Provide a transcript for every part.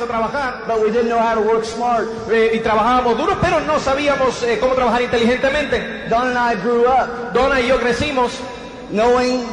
A trabajar but we didn't know how to work smart. eh, y trabajábamos duro, pero no sabíamos eh, cómo trabajar inteligentemente. Don and I grew up Donna y yo crecimos knowing,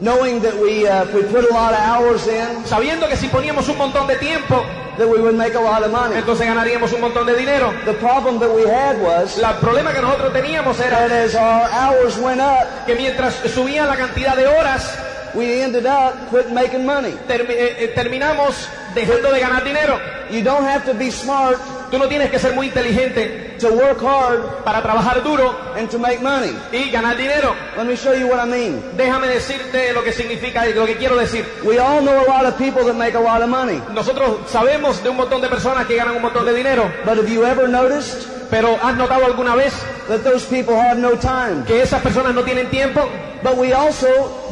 knowing that we, uh, if we put a lot of hours in, sabiendo que si poníamos un montón de tiempo, that we would make a lot of money. entonces ganaríamos un montón de dinero. The problem that we had was El problema que nosotros teníamos era that as our hours went up, que mientras subía la cantidad de horas, we ended up quit making money. termi- eh, eh, terminamos dejando de ganar dinero. You don't have to be smart Tú no tienes que ser muy inteligente to work hard para trabajar duro and to make money. y ganar dinero. Let me show you what I mean. Déjame decirte lo que significa lo que quiero decir. We all know a lot of people that make a lot of money. Nosotros sabemos de un montón de personas que ganan un montón de dinero, But have you ever noticed pero ¿has notado alguna vez that those people have no time? que esas personas no tienen tiempo? But we also,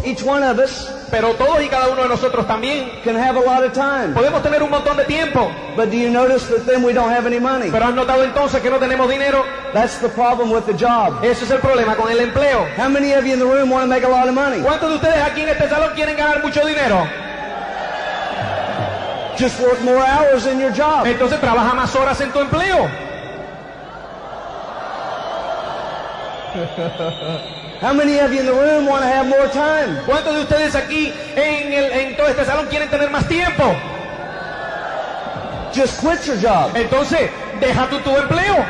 each one of us, Pero todos y cada uno de nosotros también can have a lot of time. podemos tener un montón de tiempo. But do you notice that then we don't have any money? Pero ¿has notado entonces que no tenemos dinero? That's the problem with the job. Ese es el problema con el empleo. How many of you in the room want to make a lot of money? ¿Cuántos de ustedes aquí en este salón quieren ganar mucho dinero? Just work more hours in your job. Entonces trabaja más horas en tu empleo. How many of you in the room want to have more time? ¿Cuántos de ustedes aquí en, el- en todo este salón quieren tener más tiempo? Just quit your job. Entonces, deja tú tu empleo.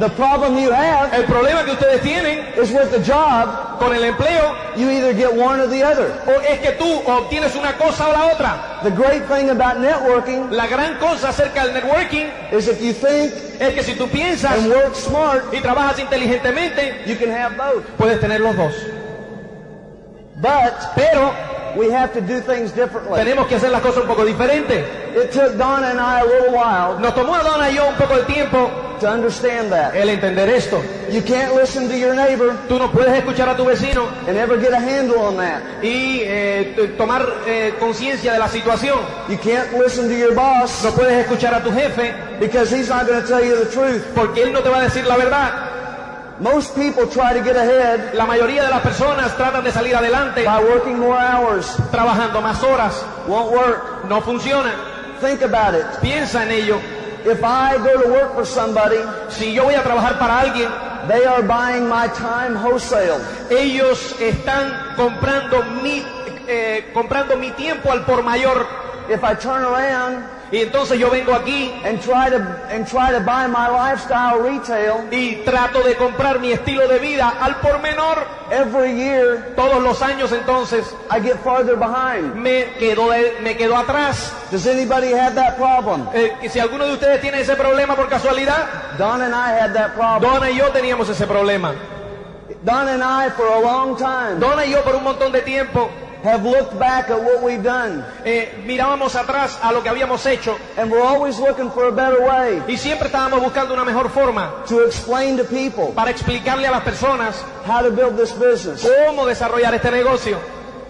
The problem you have El problema que ustedes tienen is with the job, con el empleo you either get one or the other. o es que tú obtienes una cosa o la otra. The great thing about networking La gran cosa acerca del networking is if you think es que si tú piensas and work smart, y trabajas inteligentemente, you can have both. puedes tener los dos. But Pero we have to do things differently. tenemos que hacer las cosas un poco diferentes. It took Donna and I a little while Nos tomó a Donna y yo un poco de tiempo to understand that. el entender esto. You can't listen to your neighbor Tú no puedes escuchar a tu vecino and ever get a handle on that. y eh, t- tomar eh, conciencia de la situación. You can't listen to your boss No puedes escuchar a tu jefe because he's not going to tell you the truth. porque él no te va a decir la verdad. Most people try to get ahead La mayoría de las personas tratan de salir adelante by working more hours. trabajando más horas. Won't work. No funciona. Think about it. Piensa en ello. If I go to work for somebody, Si yo voy a trabajar para alguien, they are buying my time wholesale. ellos están comprando mi, eh, comprando mi tiempo al por mayor. If I turn around Y entonces yo vengo aquí and try to and try to buy my lifestyle retail y trato de comprar mi estilo de vida al por menor. every year, Todos los años entonces I get farther behind. me quedo, me quedo atrás. Does anybody have that problem? Eh, si alguno de ustedes tiene ese problema por casualidad, Don and I had that problem. Donna y yo teníamos ese problema. Don and I, for a long time, Donna y yo por un montón de tiempo have looked back at what we've done, eh, mirábamos atrás a lo que habíamos hecho and we're always looking for a better way y siempre estábamos buscando una mejor forma to explain to people para explicarle a las personas how to build this business, cómo desarrollar este negocio,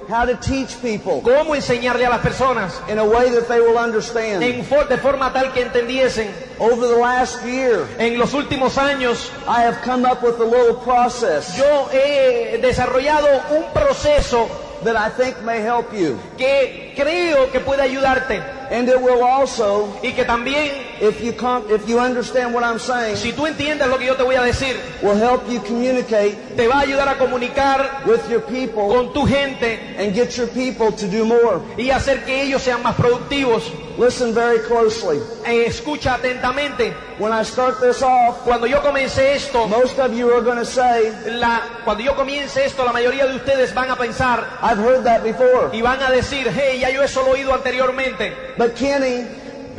how to teach people cómo enseñarle a las personas in a way that they will understand. en for- de forma tal que entendiesen. Over the last year, En los últimos años I have come up with a little process yo he desarrollado un proceso that I think may help you. que creo que puede ayudarte And it will also, y que también, if you com- if you understand what I'm saying, si tú entiendes lo que yo te voy a decir, will help you communicate te va a ayudar a comunicar with your people con tu gente and get your people to do more. y hacer que ellos sean más productivos. Listen very closely. Eh, escucha atentamente. When I start this off, Cuando yo comencé esto, most of you are going to say, la, cuando yo comience esto, la mayoría de ustedes van a pensar I've heard that before. y van a decir, hey, ya yo eso lo he oído anteriormente. But Kenny,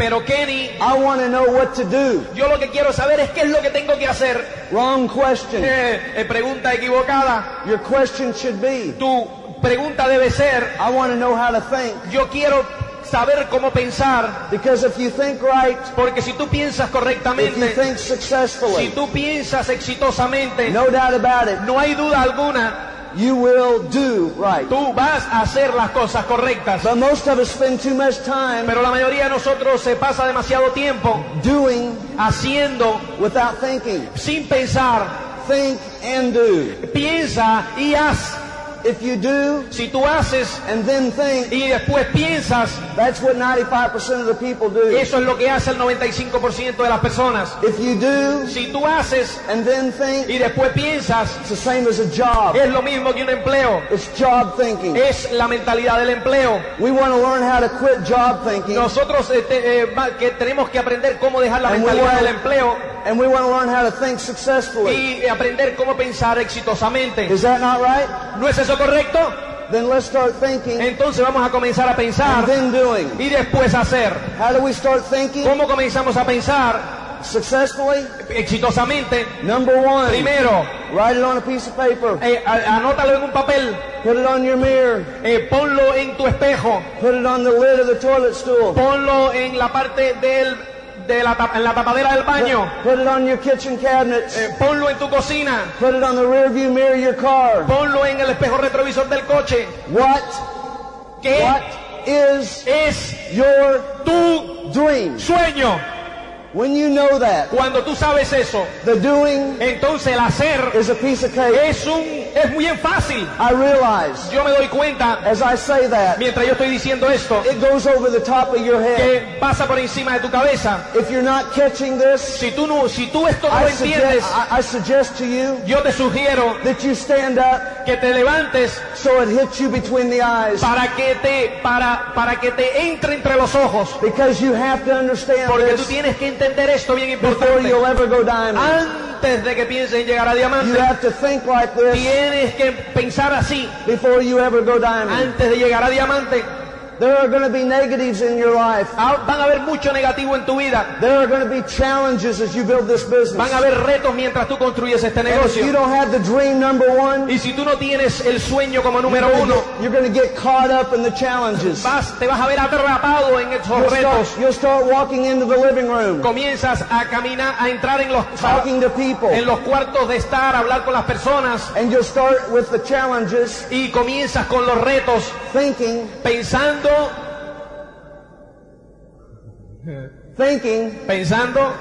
Pero Kenny, I want to know what to do. yo lo que quiero saber es qué es lo que tengo que hacer. Wrong question. Eh, eh, pregunta equivocada. Your question should be, Tu pregunta debe ser, I want to know how to think. yo quiero saber cómo pensar, Because if you think right, porque si tú piensas if you correctamente, think si successfully, tú piensas exitosamente, no doubt about it, no hay duda alguna, you will do right. tú vas a hacer las cosas correctas. But most of us spend too much time Pero la mayoría de nosotros se pasa demasiado tiempo doing haciendo without thinking. sin pensar. Think and do. Piensa y haz. If you do Si tú haces and then think, y después piensas, that's what 95% of the people do. eso es lo que hace el 95% de las personas. If you do Si tú haces and then think, y después piensas, it's the same as a job. es lo mismo que un empleo. It's job thinking. Es la mentalidad del empleo. We want to learn how to quit job thinking Nosotros eh, te- eh, que tenemos que aprender cómo dejar la And mentalidad del empleo and we want to learn how to think successfully. y aprender cómo pensar exitosamente. Is that not right? ¿No es eso correcto? Then let's start thinking Entonces vamos a comenzar a pensar and then doing. y después hacer. How do we start thinking ¿Cómo comenzamos a pensar successfully? exitosamente? Number one, Primero, write it on a piece of paper. eh, anótalo en un papel, Put it on your mirror. eh, ponlo en tu espejo, Put it on the lid of the toilet stool. ponlo en la parte del, de la, en la tapadera del baño, Put it on your kitchen cabinets. eh, ponlo en tu cocina, Put it on the rear view mirror of your car. ponlo en el espejo retrovisor del coche. What, ¿Qué what is es your tu dream? sueño? When you know that, Cuando tú sabes eso, the doing entonces el hacer is a piece of cake. es un es muy fácil. I realize Yo me doy cuenta as I say that, mientras yo estoy diciendo esto it goes over the top of your head. que pasa por encima de tu cabeza. If you're not catching this, Si tú no, si tú esto no lo I entiendes, suggest, I, I suggest to you yo te sugiero that you stand up que te levantes so it hits you between the eyes. para que te para para que te entre entre los ojos, Because you have to understand porque tú tienes que entender esto bien before importante. you'll ever go diamond. Antes de que pienses en llegar a You diamante, have to think like this tienes que pensar así before you ever go diamond. antes de llegar a diamante. There are going to be negatives in your life. Ah, Van a haber mucho negativo en tu vida. There are going to be challenges as you build this business. Van a haber retos mientras tú construyes este And if you negocio. don't have the dream number one, Y si tú no tienes el sueño como you're número going uno, to get, you're gonna get caught up in the challenges. vas, te vas a ver atrapado en esos You'll retos. start, you'll start walking into the living room, Comienzas a caminar, a entrar en los, talking to people, en los cuartos de estar, hablar con las personas and you'll start with the challenges, y comienzas con los retos thinking, pensando, thinking, pensando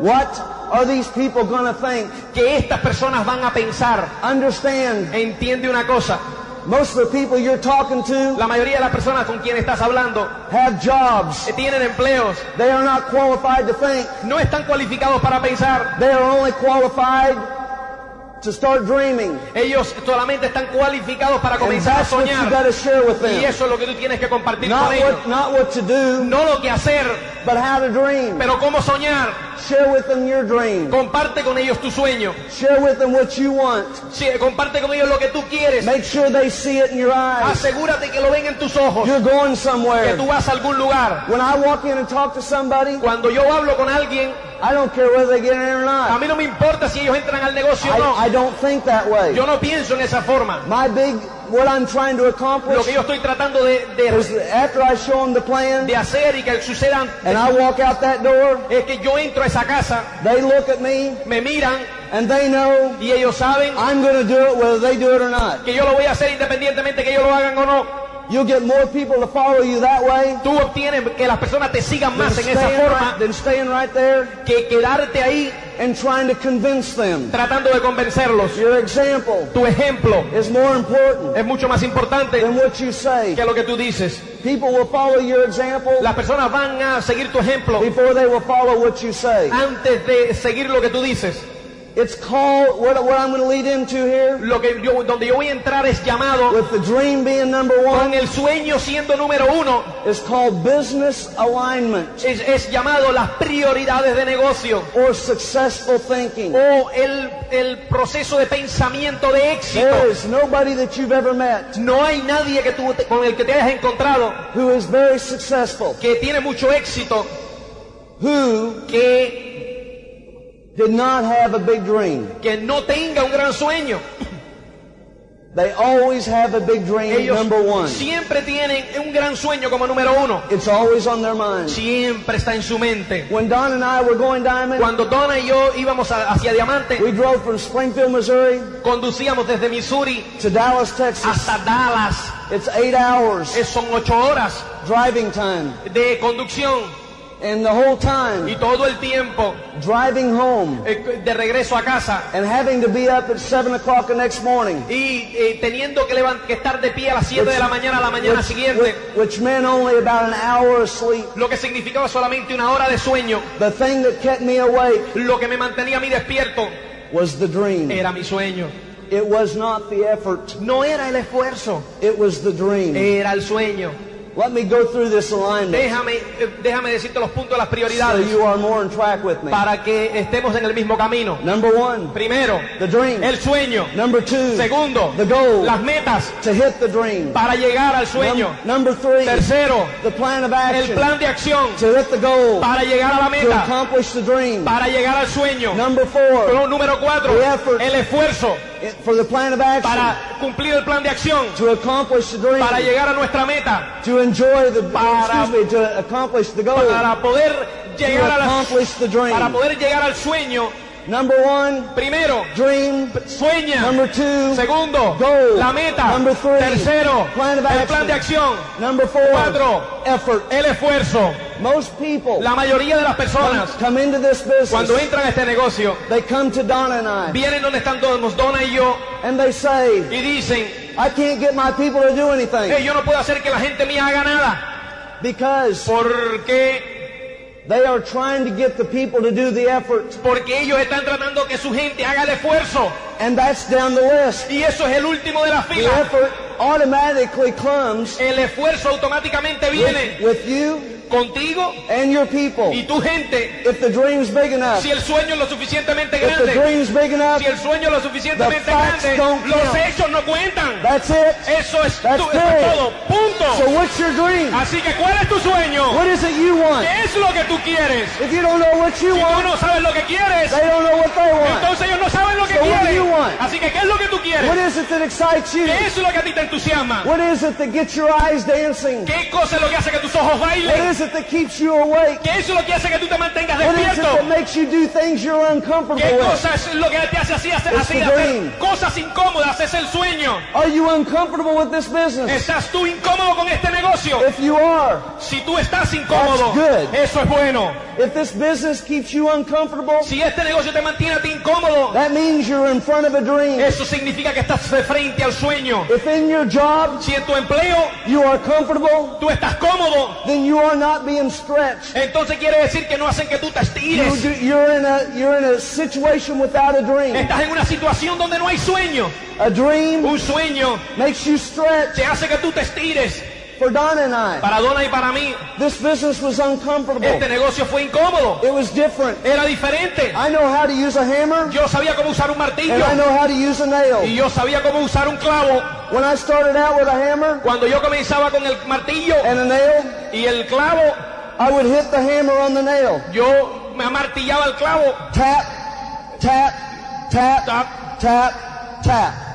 what are these people going to think? que estas personas van a pensar. Understand, Entiende una cosa, most of the people you're talking to la mayoría de las personas con quien estás hablando have jobs. eh, tienen empleos, They are not qualified to think. no están cualificados para pensar, They are only qualified to start dreaming. ellos solamente están cualificados para comenzar a soñar. to share with Y them. eso es lo que tú tienes que compartir Not con ellos. what, not what to do, No lo que hacer, but how to dream. pero cómo soñar. Share with them your dream. Comparte con ellos tu sueño. Share with them what you want. Sí, comparte con ellos lo que tú quieres. Make sure they see it in your eyes. Asegúrate que lo ven en tus ojos. You're going Que somewhere. tú vas a algún lugar. When I walk in and talk to somebody, Cuando yo hablo con alguien, I don't care whether they get in or a not. mí no me importa si ellos entran al negocio o no. I don't think that way. Yo no pienso en esa forma. My big, what I'm trying to Lo accomplish que yo estoy tratando de, is de, that after I show them the plan de hacer y que sucedan and I walk out that door, es que yo entro a esa casa, they look at me me miran and they know y ellos saben I'm going to do it whether they do it or not. que yo lo voy a hacer independientemente que ellos lo hagan o no. You'll get more people to follow you that way Tú obtienes que las personas te sigan más en esa forma right, than staying right there que quedarte ahí and trying to convince them. tratando de convencerlos. Your example Tu ejemplo is more important es mucho más importante than what you say. que lo que tú dices. People will follow your example Las personas van a seguir tu ejemplo before they will follow what you say. antes de seguir lo que tú dices. It's called, what, what I'm going to lead into here, Lo que yo, donde yo voy a entrar es llamado with the dream being number con one, el sueño siendo número uno. is called business alignment Es, es llamado las prioridades de negocio or successful thinking. o el, el proceso de pensamiento de éxito. There is nobody that you've ever met No hay nadie que tú, te- con el que te hayas encontrado who is very successful, que tiene mucho éxito, who que, did not have a big dream. que no tenga un gran sueño. They always have a big dream, Ellos number one. siempre tienen un gran sueño como número uno. It's always on their mind. Siempre está en su mente. When Don and I were going diamond, Cuando Donna y yo íbamos a- hacia Diamante, we drove from Springfield, Missouri conducíamos desde Missouri to Dallas, Texas. hasta Dallas. It's eight hours Eh, Son ocho horas driving time. de conducción And the whole y time, todo el tiempo driving home eh, de regreso a casa and having to be up at 7 o'clock the next morning. y eh, teniendo que, que estar de pie a las 7 de la mañana a la mañana Which, siguiente, which meant only about an hour of sleep. lo que significaba solamente una hora de sueño. The thing that kept me awake Lo que me mantenía a mí despierto was the dream. era mi sueño. It was not the effort, No era el esfuerzo, it was the dream. era el sueño. Let me go through this alignment Déjame, eh, déjame decirte los puntos de las so prioridades you are more in track with me. para que estemos en el mismo camino. Number one, Primero, the dream. el sueño. Number two, Segundo, the goal las metas to hit the dream. para llegar al sueño. Num- number three, Tercero, the plan of el action plan de acción to hit the goal, para llegar a la to meta, accomplish the dream. para llegar al sueño. Number four, Pero número cuatro, The effort. el esfuerzo for the plan of action. Para cumplir el plan de acción, to accomplish the dream, para llegar a nuestra meta, to enjoy the, Para- excuse me, to accomplish the goal, para poder to llegar a la, accomplish the dream. para poder llegar al sueño. Number one, Primero, dream. sueña. Number two, Segundo, Goal. la meta. Number three, Tercero, plan of el plan de acción. number four, Cuatro, effort. el esfuerzo. Most people La mayoría de las personas, come into this business, cuando entran a este negocio, they come to Donna and I, vienen donde están todos, Donna y yo, and they say, y dicen, I can't get my people to do anything "Eh, yo no puedo hacer que la gente mía haga nada, because porque, they are trying to get the people to do the effort, porque ellos están tratando que su gente haga el esfuerzo, and that's down the list. y eso es el último de la The effort automatically comes El esfuerzo automáticamente viene. with, with you contigo and your people. y tu gente. If the dream's big enough, Si el sueño es lo suficientemente if the grande, dream's big enough, si el sueño es lo suficientemente The facts grande, don't los hechos no cuentan. that's it. Eso es, That's tu- eso es it. todo. Punto. So what's your dream? Así que, ¿cuál es tu sueño? What is it you want? ¿Qué es lo que tú quieres? If you don't know what you Si tú want, no sabes lo que quieres, they don't know what they want. entonces ellos no saben lo que So what do you quieren. want? Así que, ¿qué es lo que tú What quieres? is it that excites you? ¿Qué es lo que a ti te entusiasma? What is it that gets your eyes dancing? ¿Qué cosa es lo que hace que tus ojos What bailen? is it that keeps you awake? ¿Qué es lo que hace que tú te mantengas What is it despierto? that makes you do things you're uncomfortable ¿Qué with? cosa es lo que te hace así hacer, It's así the hacer dream. cosas incómodas? Es el sueño. Are you uncomfortable with this business? ¿Estás tú incómodo con este negocio? If you are, Si tú estás incómodo, That's good. eso es bueno. if this business keeps you uncomfortable, Si este negocio te mantiene a ti incómodo, that means you're in front of a dream. eso significa que estás de frente al sueño. If in your job Si en tu empleo you are comfortable, tú estás cómodo, then you are not being stretched. entonces quiere decir que no hacen que tú te You estires. do, you're in a you're in a situation without a dream. Estás en una situación donde no hay sueño. A dream Un sueño makes you stretch. te hace que tú te estires. For Donna and I, Para Donna y para mí, this business was uncomfortable. este negocio fue incómodo. It was different. Era diferente. I know how to use a hammer, Yo sabía cómo usar un and martillo I know how to use a y nail. yo sabía cómo usar un clavo. When I started out with a hammer Cuando yo comenzaba con el martillo and a nail, y el clavo, I would hit the hammer on the nail. yo me amartillaba el clavo. Tap, tap, tap, Tap. tap, tap.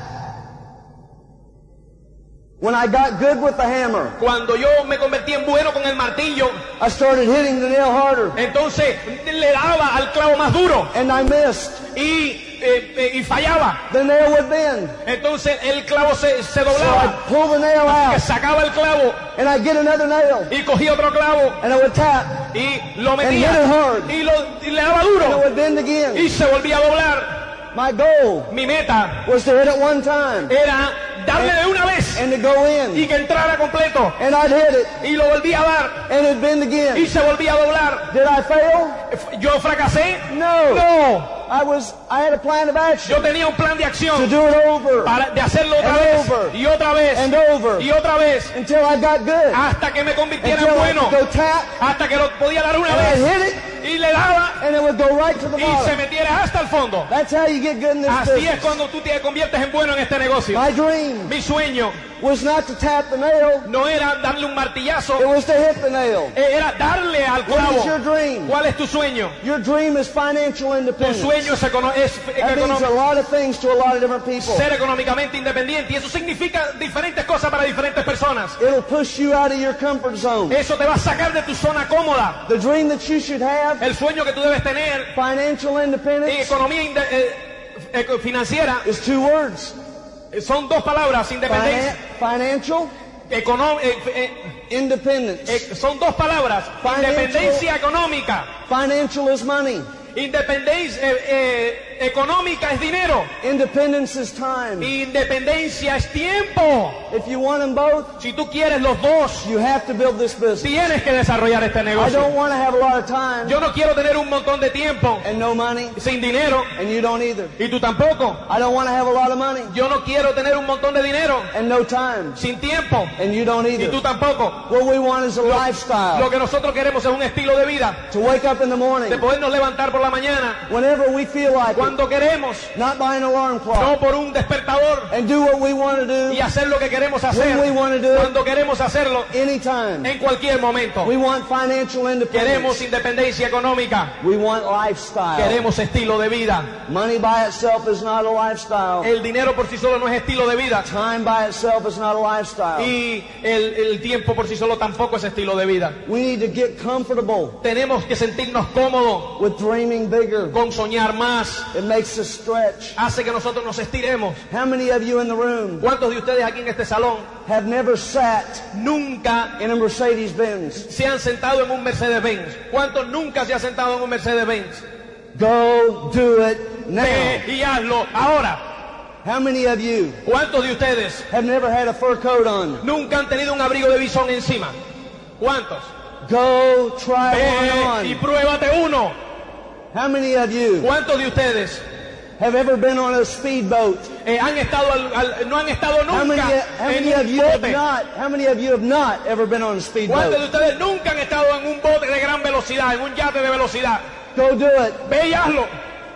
When I got good with the hammer, Cuando yo me convertí en bueno con el martillo, I started hitting the nail harder, entonces le daba al clavo más duro and I missed. y eh, eh, y fallaba. the nail would bend. Entonces el clavo se, se So doblaba. I'd pull the nail Que out sacaba el clavo and I'd get another nail y cogía otro clavo and I would tap y lo And hit metía it hard. y, lo, y le daba and it duro would bend again. y se volvía a doblar. My goal Mi meta was to hit it one time era darle de una vez and to go y que entrara completo And I'd hit it y lo volvía a dar and it'd bend y se volvía a doblar. Did I fail? Yo fracasé. No. No, I was, I had a plan of yo action tenía un plan de to acción do it over para de hacerlo otra And vez over. y otra vez and over y otra vez until I got good. hasta que me convirtiera en bueno, could go tap hasta que lo podía dar una vez hit it y le daba and it would go right to the y se metiera hasta el fondo. That's how you get good in this Así es business. cuando tú te conviertes en bueno en este negocio. My dream Mi sueño was not to tap the nail, no era darle un martillazo, it was to hit the nail. era darle al What is your clavo. dream? ¿Cuál es tu sueño? Your dream is financial Tu independence. sueño different people. ser económicamente independiente y eso significa diferentes cosas para diferentes personas. It'll push you out of your comfort zone. Eso te va a sacar de tu zona cómoda. The dream that you should have, El sueño que tú debes tener financial en independence, economía inde- eh, eco- financiera is two words. eh, son dos palabras, Finan- independencia, financial econo- eh, eh, independence. eh, son dos palabras, Financial- independencia económica. Financial is money. Independencia eh, eh, económica es dinero. Independence is time. Independencia es tiempo. If you want them both, Si tú quieres los dos, you have to build this business. tienes que desarrollar este I don't negocio. want to have a lot of time Yo no quiero tener un montón de tiempo and no money, sin dinero and you don't either. y tú tampoco. I don't want to have a lot of money Yo no quiero tener un montón de dinero and no time, sin tiempo and you don't y tú either. tampoco. What we want is a Lo lifestyle. que nosotros queremos es un estilo de vida, To wake up in the morning de podernos levantar por la mañana whenever we feel like cuando queremos, not by an alarm no clock, por un despertador and do what we want to do y hacer lo que queremos hacer When we wanna do it. cuando queremos hacerlo anytime. en cualquier momento. We want financial Queremos independence. independencia económica, We want lifestyle. queremos estilo de vida. Money by itself is not a lifestyle. El dinero por sí solo no es estilo de vida Time by itself is not a lifestyle. y el, el tiempo por sí solo tampoco es estilo de vida. We need to get comfortable Tenemos que sentirnos cómodos with dreaming bigger. con soñar más. It makes us stretch. Hace que nosotros nos estiremos. How many of you in the room ¿Cuántos de ustedes aquí en este salón have never sat nunca in a Mercedes Benz? se han sentado en un Mercedes-Benz? ¿Cuántos nunca se han sentado en un Mercedes-Benz? Go do it now. Ve y hazlo ahora. How many of you ¿Cuántos de ustedes have never had a fur coat on? nunca han tenido un abrigo de bisón encima? ¿Cuántos? Go try Ve one y on. pruébate uno. How many of you ¿Cuántos de ustedes have ever been on a speedboat? eh, han estado al- al- no han estado How many, nunca how en of un you have bote? not? How many of you have not ever been on a ¿Cuántos de speedboat? ustedes nunca han estado en un bote de gran velocidad, en un yate de velocidad? Go do it. Ve y hazlo.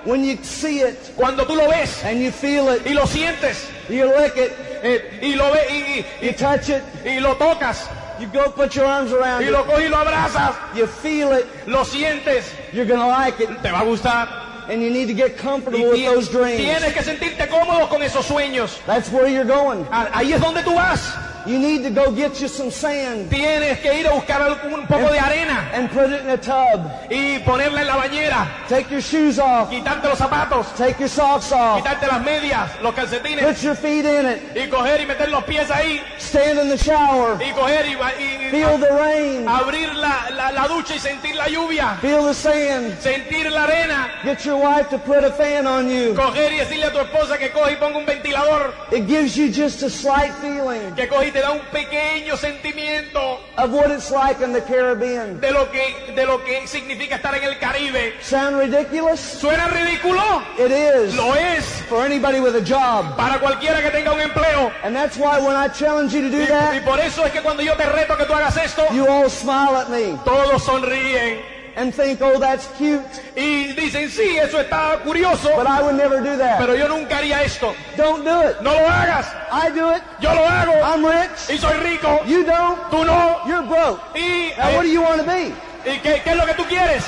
When you see it Cuando tú lo ves and you feel it, y lo sientes you lick it, eh, y lo ves y, y- you touch it, y lo tocas you go put your arms around y lo coges y lo abrazas, you feel it, lo sientes, you're gonna like it, te va a gustar. and you need to get comfortable with those dreams. tienes que sentirte cómodo con esos sueños. That's where you're going. Ah, Ahí es donde tú vas. You need to go get you some sand Tienes que ir a buscar un poco de arena and put it in a tub. y ponerla en la bañera, Take your shoes off, quitarte los zapatos, take your socks off, quitarte las medias, los calcetines. Put your feet in it, y coger y meter los pies ahí. Stand in the shower, y coger y, y- y feel the rain, abrir la, la- la ducha y sentir la lluvia, feel the sand. sentir la arena, Get your wife to put a fan on you. coger y decirle a tu esposa que coge y ponga un ventilador, It gives you just a slight feeling. Que coge te da un pequeño sentimiento of what it's like in the Caribbean. de lo que, de lo que significa estar en el Caribe. Sound ridiculous? ¿Suena ridículo? It is Lo es for anybody with a job. para cualquiera que tenga un empleo. And that's why when I challenge you to do Y, y that, por eso es que cuando yo te reto que tú hagas esto, you all smile at me todos sonríen and think, oh, that's cute, y dicen, sí, eso está curioso, but I would never do that. pero yo nunca haría esto. Don't do it. No lo hagas, I do it. yo lo hago I'm rich. y soy rico, You don't. tú no. You're broke. ¿Y, Now, what do eh, you want to be? ¿y qué, qué es lo que tú quieres?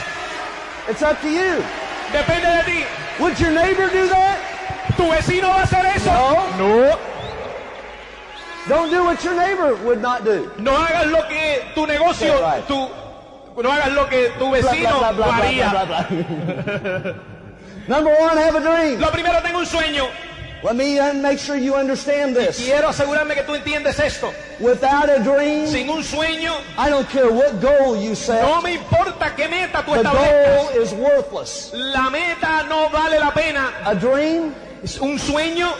It's up to you. Depende de ti. Would your neighbor do that? ¿Tu vecino va a hacer eso? No. No. Don't do what your neighbor would not do. No hagas lo que tu negocio, right. tu, no hagas lo que tu vecino haría. Number one, have a dream. Lo primero, tengo un sueño. Let me uh, make sure you understand this. Quiero asegurarme que tú entiendes esto. Without a dream, Sin un sueño, I don't care what goal you set, no me importa qué meta tú the goal is worthless. La meta no vale la pena. A dream Un sueño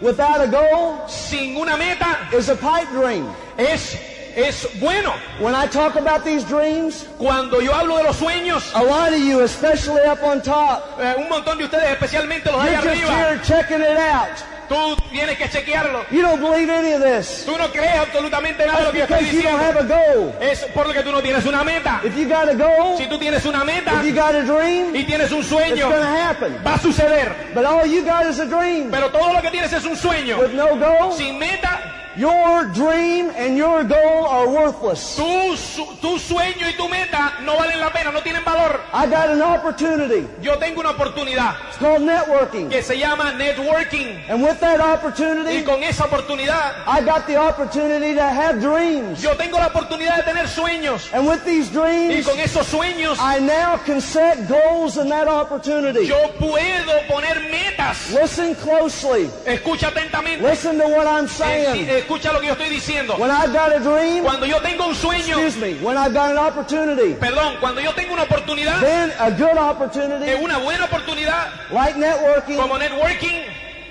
without a goal sin una meta is a pipe dream. es, es bueno. When I talk about these dreams, Cuando yo hablo de los sueños, a lot of you, especially up on top, eh, un montón de ustedes, especialmente los allá just arriba, here checking it out. tú tienes que chequearlo. You don't believe any of this. Tú no crees absolutamente nada de lo que estoy Because you don't have diciendo. a goal. Es por lo que tú no tienes una meta. If you got a goal, Si tú tienes una meta if you got a dream, y tienes un it's sueño, to happen. va a suceder. But all you got is a dream. Pero todo lo que tienes es un sueño. With no goal, Sin meta, your dream and your goal are worthless. tu, su- tu sueño y tu meta no valen la pena, no tienen valor. I got an opportunity. Yo tengo una oportunidad It's called networking. que se llama networking. And with that Y opportunity, con esa oportunidad, I got the opportunity to have dreams. yo tengo la oportunidad de tener sueños. And with these Y dreams, con esos sueños, I now can set goals in that opportunity. yo puedo poner metas. Listen closely. Escucha atentamente. Listen to what I'm saying. Escucha lo que yo estoy diciendo. When I've got a dream, Cuando yo tengo un sueño, excuse me, when I've got an opportunity, perdón, cuando yo tengo una oportunidad, then a good eh, opportunity, una buena oportunidad, like networking, como networking,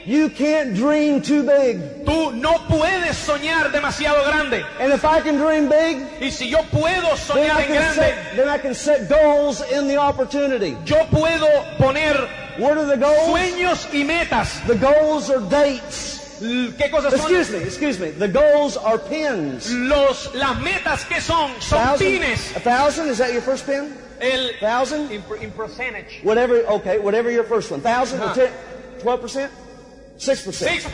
you can't dream too big. tú no puedes soñar demasiado grande. And if I can dream big, Y si yo puedo then soñar I en can grande, set, then I can set goals in the opportunity. yo puedo poner What are the goals? sueños y metas. The goals are dates. ¿Qué cosas son? Excuse me, excuse me. The goals are pins. Los, las metas que son, son Thousand, pines. a thousand? Is that your first pin? El, Thousand? in, in percentage. Whatever. Okay, whatever your first one. Thousand Huh. twelve percent, six percent. Seis-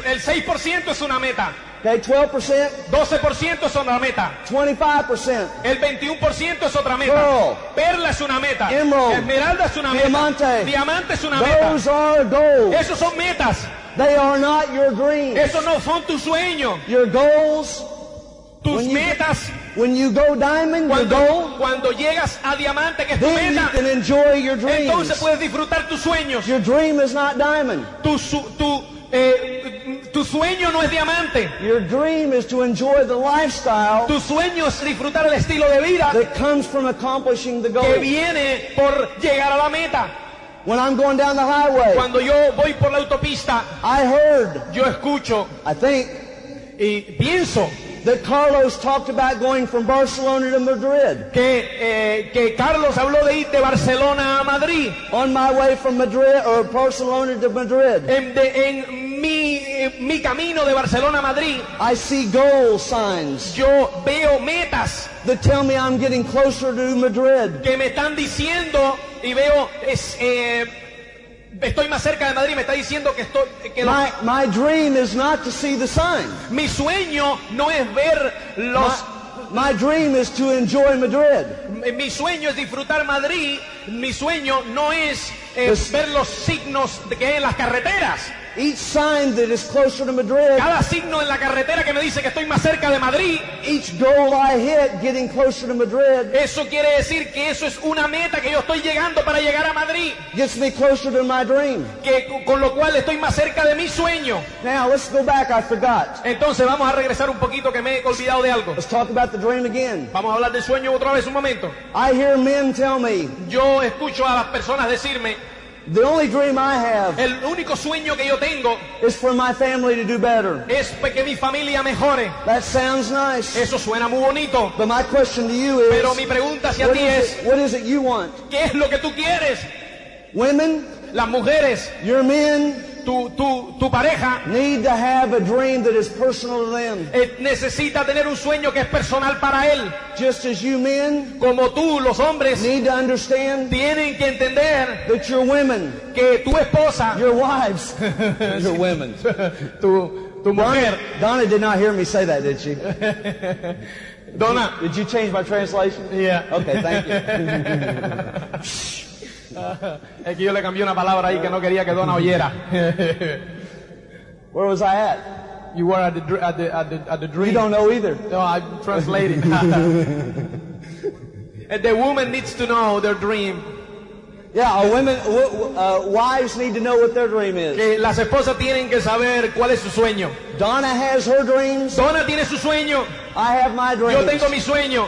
el 6% es una meta. Okay, twelve percent, 12% es otra meta. twenty-five percent. El 21% es otra meta. Pearl. Perla es una meta. Emerald. Esmeralda es una Diamante. meta. Diamante es una meta. Those are goals. Esos son metas. They are not your dreams. Esos no son tus sueños. Your goals. Tus When you- metas. When you go diamond, your Cuando, goal, cuando llegas a diamante, que es tu then you meta, can enjoy your entonces dreams. puedes disfrutar tus sueños. Your dream is not diamond. Tu, su- tu, eh, tu sueño no es diamante. Your dream is to enjoy the lifestyle Tu sueño es disfrutar el estilo de vida that comes from accomplishing the que goal. viene por llegar a la meta. When I'm going down the highway, Cuando yo voy por la autopista, I heard, yo escucho I think, y pienso that Carlos talked about going from Barcelona to Madrid. que, eh, que Carlos habló de ir de Barcelona a Madrid. On my way from Madrid or Barcelona to Madrid, En, de- en mi, mi camino de Barcelona a Madrid, I see goal signs yo veo metas that tell me I'm getting closer to Madrid. que me están diciendo y veo, es, eh, estoy más cerca de Madrid, me está diciendo que estoy, que los- My, my dream is not to see the mi sueño no es ver los, My, my dream is to enjoy Madrid. mi sueño es disfrutar Madrid, mi sueño no es eh, ver los signos de que hay en las carreteras. Each sign that is closer to Madrid, Cada signo en la carretera que me dice que estoy más cerca de Madrid, each goal I hit getting closer to Madrid eso quiere decir que eso es una meta que yo estoy llegando para llegar a Madrid, gets me closer to my dream. que con lo cual estoy más cerca de mi sueño. Now let's go back. I forgot. Entonces vamos a regresar un poquito que me he olvidado de algo. Let's talk about the dream again. Vamos a hablar del sueño otra vez un momento. I hear men tell me Yo escucho a las personas decirme, the only dream I have el único sueño que yo tengo is for my family to do better. es que mi familia mejore. That sounds nice. Eso suena muy bonito. But my question to you Pero is, mi pregunta hacia what ti is, es, it, what is it you want? ¿qué es lo que tú quieres? Women, Las mujeres, your men tu, tu, tu pareja, need to have a dream that is personal to them. eh, necesita tener un sueño que es personal para él. Just as you men Como tú, los hombres, need to understand tienen que entender that your women, que tu esposa, your wives, your women. tu, tu mujer, Donna did not hear me say that, did she? Donna, Did you change my translation? Yeah. Okay, thank you. es que yo le cambié una palabra ahí que no quería que Donna oyera. Where was I at? You were at the, at the, at the, at the You dream. don't know either. No, I'm translating. And the woman needs to know their dream. Yeah, women, uh, wives need to know what their dream is. Que las esposas tienen que saber cuál es su sueño. Donna has her dreams. Donna tiene su sueño, I have my yo tengo dreams. mi sueño.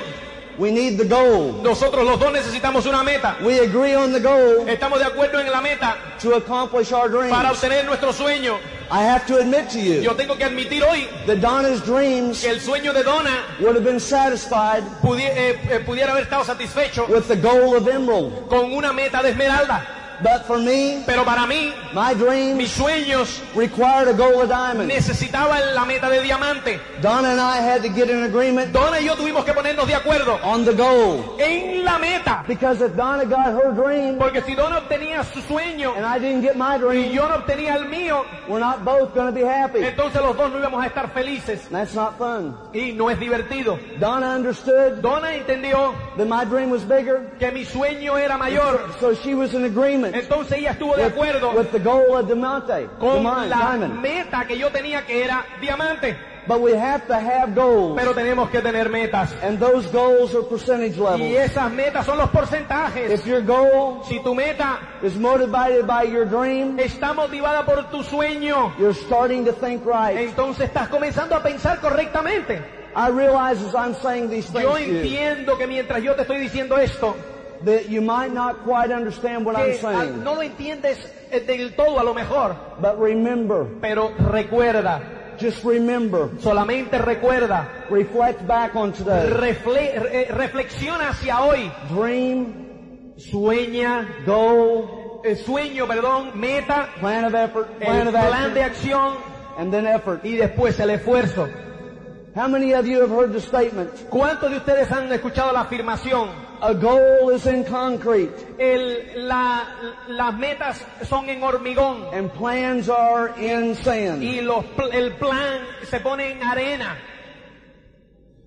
We need the goal. Nosotros los dos necesitamos una meta. We agree on the goal Estamos de acuerdo en la meta to accomplish our para dreams. obtener nuestro sueño. I have to admit to you Yo tengo que admitir hoy that Donna's dreams que el sueño de Donna would have been satisfied pudi- eh, eh, pudiera haber estado satisfecho with the goal of emerald. con una meta de esmeralda. But for me, Pero para mí, my dreams mis sueños required a goal of diamond. necesitaban la meta de diamante. Donna and I had to get in agreement Donna y yo tuvimos que ponernos de acuerdo on the goal. en la meta. Because if Donna got her dream Porque si Donna obtenía su sueño and I didn't get my y dream, yo no obtenía el mío, we're not both going to be happy. entonces los dos no íbamos a estar felices. That's not fun. Y no es divertido. Donna understood Donna entendió that my dream was bigger, que mi sueño era mayor. so she was in agreement Entonces ella estuvo de with, acuerdo with the goal of diamante, con diamond, la diamond. meta que yo tenía que era diamante. But we have to have goals, Pero tenemos que tener metas. and those goals are percentage Y levels. esas metas son los porcentajes. If your goal Si tu meta is motivated by your dream, está motivada por tu sueño, you're starting to think right. entonces estás comenzando a pensar correctamente. I realize as I'm saying these things Yo entiendo que mientras yo te estoy diciendo esto, that you might not quite understand what I'm saying. no lo entiendes eh, del todo a lo mejor, But remember, pero recuerda, just remember, solamente recuerda, reflect back on today. refle- re- reflexiona hacia hoy, Dream, sueña, goal, eh, sueño, perdón, meta, plan of effort, plan el of plan de action, acción. And then effort. y después el esfuerzo. How many of you have heard the statement, ¿Cuántos de ustedes han escuchado la afirmación? A goal is in concrete El- la- las metas son en hormigón and plans are in sand? y los, el plan se pone en arena.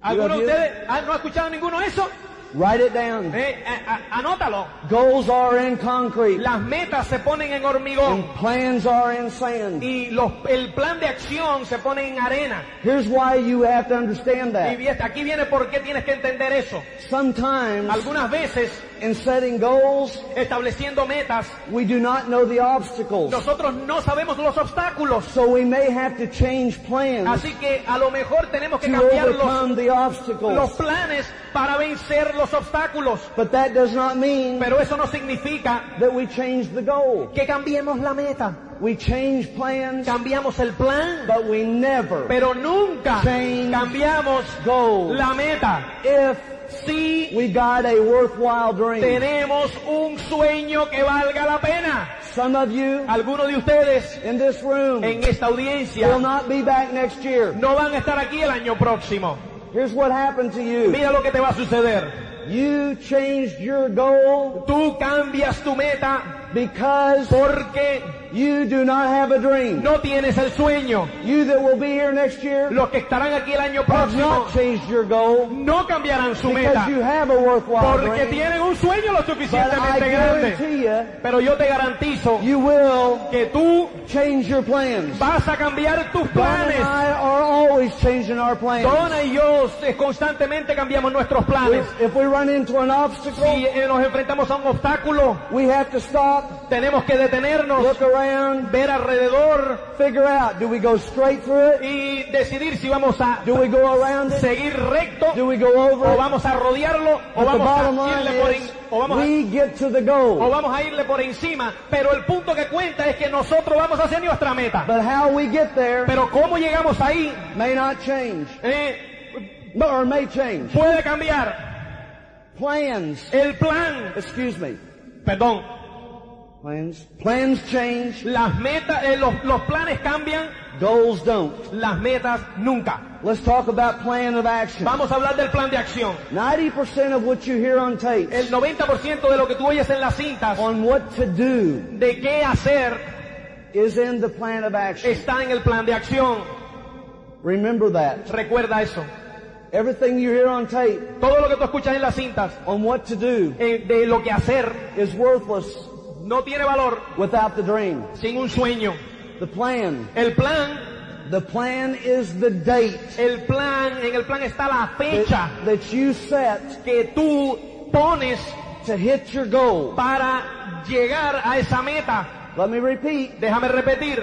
¿Alguno de ustedes no ha escuchado ninguno de eso? Write it down. Eh, a- a- anótalo. Goals are in concrete Las metas se ponen en and hormigón plans are in sand. y los, el plan de acción se pone en arena. Here's why you have to understand Y that. vi- aquí viene por qué tienes que entender eso. Sometimes Algunas veces, in setting goals, estableciendo metas, we do not know the obstacles. nosotros no sabemos los obstáculos. So we may have to change plans Así que a lo mejor tenemos que cambiar los, the los obstacles. planes para vencer los obstáculos. But that does not mean Pero eso no significa that we change the goal. que cambiemos la meta. We change plans, Cambiamos el plan, but we never pero nunca Change cambiamos goals. la meta. If Si we got a worthwhile dream. tenemos un sueño que valga la pena. Some of you Algunos de ustedes in this room en esta will audiencia not be back next year. no van a estar aquí el año próximo. Here's what happened to you. Mira lo que te va a suceder. You changed your goal Tú cambias tu meta because porque you do not have a dream. no tienes el sueño. You that will be here next year Los que estarán aquí el año próximo not changed your goal no cambiarán su meta because you have a worthwhile porque dream. tienen un sueño lo suficientemente grande. you, Pero yo te garantizo you will que tú change your plans. vas a cambiar tus Don and planes. I are always changing our plans. Donna y yo constantemente cambiamos nuestros planes. If, if we run into an obstacle, Si nos enfrentamos a un obstáculo, we have to stop, tenemos que detenernos, look around, ver alrededor figure out, do we go straight through it? y decidir si vamos a Do we go around it? seguir recto Do we go over o vamos a rodearlo o But vamos a irle por is, o vamos a, we get to the o goal. vamos a irle por encima. Pero el punto que cuenta es que nosotros vamos hacia nuestra meta. But how we get there Pero cómo llegamos ahí may not change, eh, or may change. puede cambiar. Plans, El plan, excuse me, perdón, plans, plans change, las metas, eh, los, los planes cambian, goals don't. las metas nunca. Let's talk about plan of action. Vamos a hablar del plan de acción. 90% of what you hear on tape El 90% de lo que tú oyes en las cintas on what to do de qué hacer is in the plan of action. está en el plan de acción. Remember that. Recuerda eso. Everything you hear on tape Todo lo que tú escuchas en las cintas on what to do eh, de lo que hacer is worthless no tiene valor without the dream. sin un sueño. The plan. El plan, The plan is the date el plan, en el plan está la fecha that, that you set que tú pones to hit your goal. para llegar a esa meta. Let me repeat. Déjame repetir.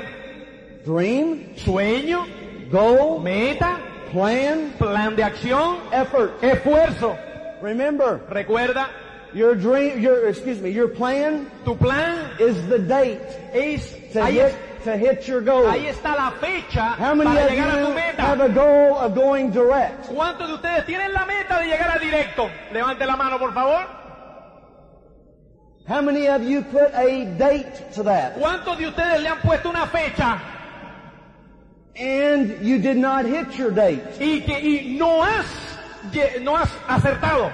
Dream, Sueño, goal, meta, plan, plan de acción, effort. esfuerzo. Remember, Recuerda, your dream, your, excuse me, your plan tu plan is the date es... to hit, to hit your goal. ahí está la fecha How many para of llegar a tu you meta. have a goal of going direct? ¿Cuántos de ustedes tienen la meta de llegar a directo? Levante la mano, por favor. How many of you put a date to that? ¿Cuántos de ustedes le han puesto una fecha And you did not hit your date. y que y no has lle- no has acertado?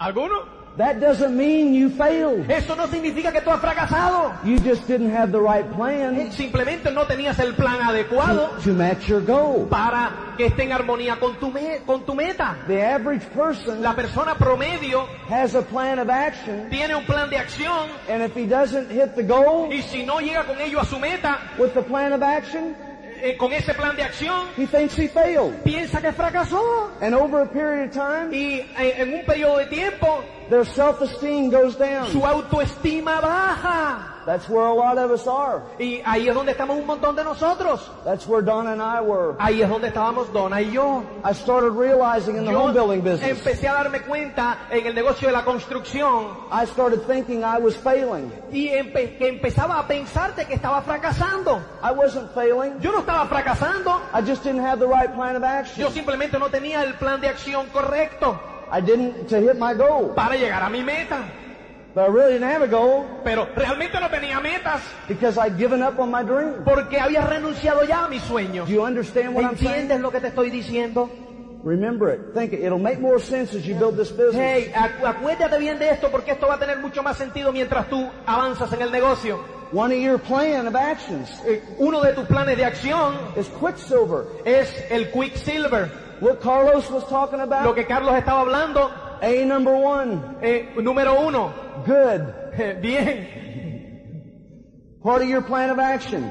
¿Alguno? That doesn't mean you failed. Eso no significa que tú has fracasado. You just didn't have the right plan Simplemente no tenías el plan adecuado to match your goal. para que esté en armonía con tu, me- con tu meta. The average person La persona promedio has a plan of action, tiene un plan de acción and if he doesn't hit the goal y si no llega con ello a su meta, with the plan of action, eh, con ese plan de acción, he thinks he failed. piensa que fracasó. And over a period of time, Y eh, en un periodo de tiempo, their self-esteem goes down. su autoestima baja. That's where a lot of us are. Y ahí es donde estamos un montón de nosotros. That's where Donna and I were. Ahí es donde estábamos Donna y yo. I started realizing in the Yo home building business, empecé a darme cuenta en el negocio de la construcción I started thinking I was failing. y empe- que empezaba a pensarte que estaba fracasando. I wasn't failing. Yo no estaba fracasando, I just didn't have the right plan of action. yo simplemente no tenía el plan de acción correcto I didn't to hit my goal. para llegar a mi meta. But I really didn't have a goal Pero realmente no tenía metas because I'd given up on my dream. porque había renunciado ya a mis sueños. Do you understand what I'm saying? ¿Entiendes lo que te estoy diciendo? Remember it. Think it. It'll make more sense as you build this business. Hey, acu- acuérdate bien de esto porque esto va a tener mucho más sentido mientras tú avanzas en el negocio. One of your plan of actions Eh, Uno de tus planes de acción is Quicksilver. es el Quicksilver. What Carlos was talking Lo about. que Carlos estaba hablando, A number one. eh, número uno, Good. eh, bien, Part of your plan of action.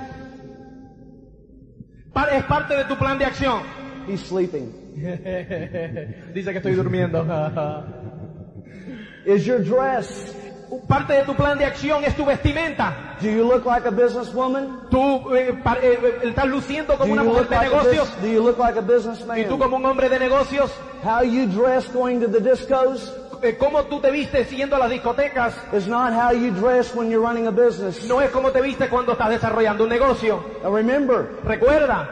pa- es parte de tu plan de acción. He's sleeping. Dice que estoy durmiendo. Is your dress. Parte de tu plan de acción es tu vestimenta. Do you look like a businesswoman? Tú eh, pa- eh, eh, estás luciendo Do como you una mujer look de like a, negocios do you look like a y tú businessman? como un hombre de negocios. How you dress going to the discos cómo tú te vistes yendo a las discotecas is not how you dress when you're running a business. no es como te vistes cuando estás desarrollando un negocio. Remember, Recuerda,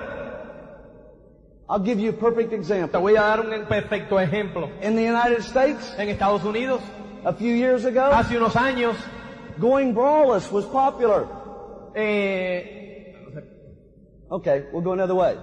I'll give you a perfect te example. voy a dar un perfecto ejemplo. In the United States, En Estados Unidos, a few years ago, hace unos años, going braless was popular. eh, Okay, we'll go another way.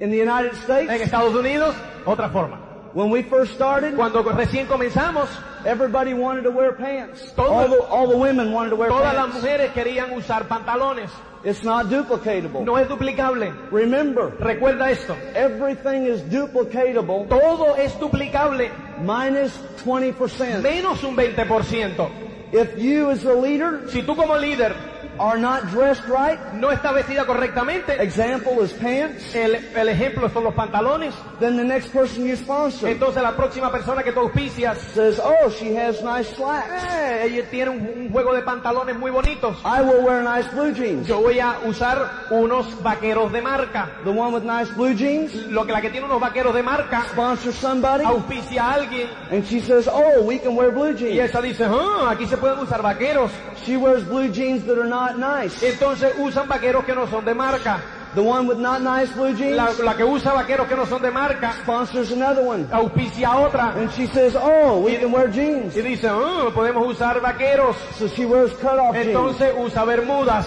In the United en States, Estados Unidos, otra forma. When we first started, Cuando recién comenzamos, everybody wanted to wear pants. Todo- All the, all the women wanted to wear todas las pants. mujeres querían usar pantalones. It's not duplicatable. No es duplicable. Remember, Recuerda esto. everything is duplicatable Todo es duplicable, minus 20%. menos un 20%. If you as a leader Si tú como líder are not dressed right, no estás vestida correctamente, example is pants, el, el ejemplo son los pantalones, then the next person you sponsor entonces la próxima persona que tú auspicias, says, oh, she has nice slacks. eh, ella tiene un, un juego de pantalones muy bonitos. I will wear nice blue jeans. Yo voy a usar unos vaqueros de marca. The one with nice blue jeans Lo que la que tiene unos vaqueros de marca sponsors somebody auspicia a alguien and she says, oh, we can wear blue y jeans. esa dice, ah, aquí se pueden usar vaqueros. She wears blue jeans that are not nice. Entonces usan vaqueros que no son de marca. The one with not nice blue jeans La, la que usa vaqueros que no son de marca sponsors another one. auspicia otra And she says, oh, we can wear jeans. y dice, ah, podemos usar vaqueros. So she wears cutoff jeans. Entonces usa bermudas.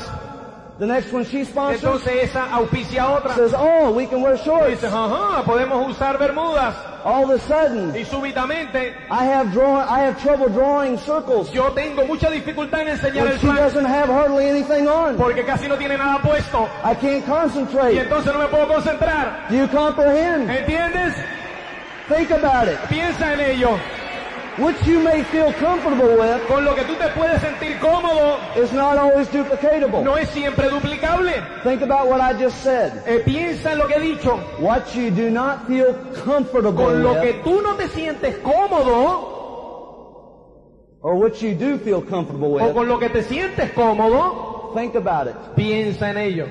The next one she sponsors Entonces esa auspicia otra. says, oh, we can wear Y shorts. dice, ajá, podemos usar bermudas. All of a sudden, Y súbitamente I have draw, I have trouble drawing circles. yo tengo mucha dificultad en enseñar el she plan doesn't have hardly anything on. porque casi no tiene nada puesto I can't y concentrate. entonces no me puedo concentrar. Do you comprehend? ¿Entiendes? Think about it. Piensa en ello. What you may feel comfortable with Con lo que tú te puedes sentir cómodo is not always duplicatable. no es siempre duplicable. Think about what I just said. Eh, piensa en lo que he dicho. What you do not feel comfortable Con lo que with tú no te sientes cómodo or what you do feel comfortable o with, con lo que te sientes cómodo, think about it. piensa en ello.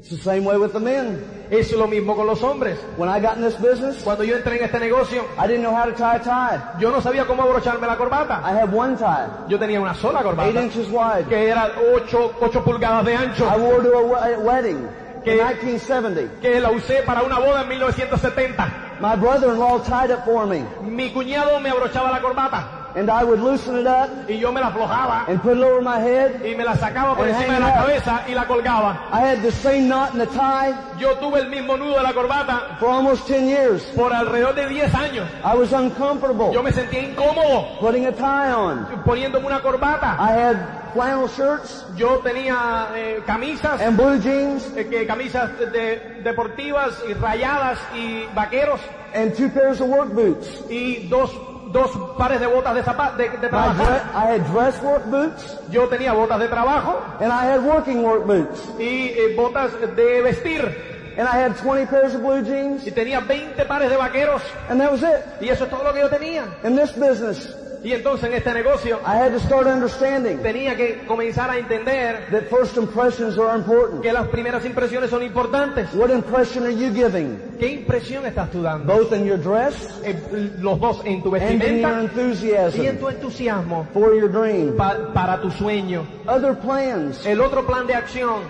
It's the same way with the men. Es lo mismo con los hombres. When I got in this business, Cuando yo entré en este negocio, I didn't know how to tie a tie. yo no sabía cómo abrocharme la corbata. I had one tie, Yo tenía una sola eight corbata, inches wide. que era 8, pulgadas de ancho, I wore to a we- wedding in Que- 1970. que la usé para una boda en 1970. My brother-in-law tied it for me, Mi cuñado me abrochaba la corbata and I would loosen it up y yo me la aflojaba and put it over my head. y me la sacaba por encima de la up. cabeza y la colgaba. I had the same knot in the tie Yo tuve el mismo nudo de la corbata for almost 10 years. por alrededor de 10 años. I was uncomfortable Yo me sentía incómodo putting a tie on. poniéndome una corbata. I had flannel shirts Yo tenía eh, camisas, and blue jeans eh, que, camisas de- deportivas y rayadas y vaqueros and two pairs of work boots. y dos, dos pares de botas de, zapa- de, de dre- trabajar. I had dress work boots Yo tenía botas de trabajo and I had working work boots. y eh, botas de vestir And I had 20 pairs of blue jeans y tenía 20 pares de vaqueros and that was it. y eso es todo lo que yo tenía. In this business, Y entonces en este negocio I had to start understanding tenía que comenzar a entender that first impressions are important. que las primeras impresiones son importantes. What impression are you giving? ¿Qué impresión estás tú dando? Both in your dress Eh, los dos en tu and in your vestimenta y en enthusiasm tu entusiasmo for your dream. pa- para tu sueño. Other plans. El otro plan de acción,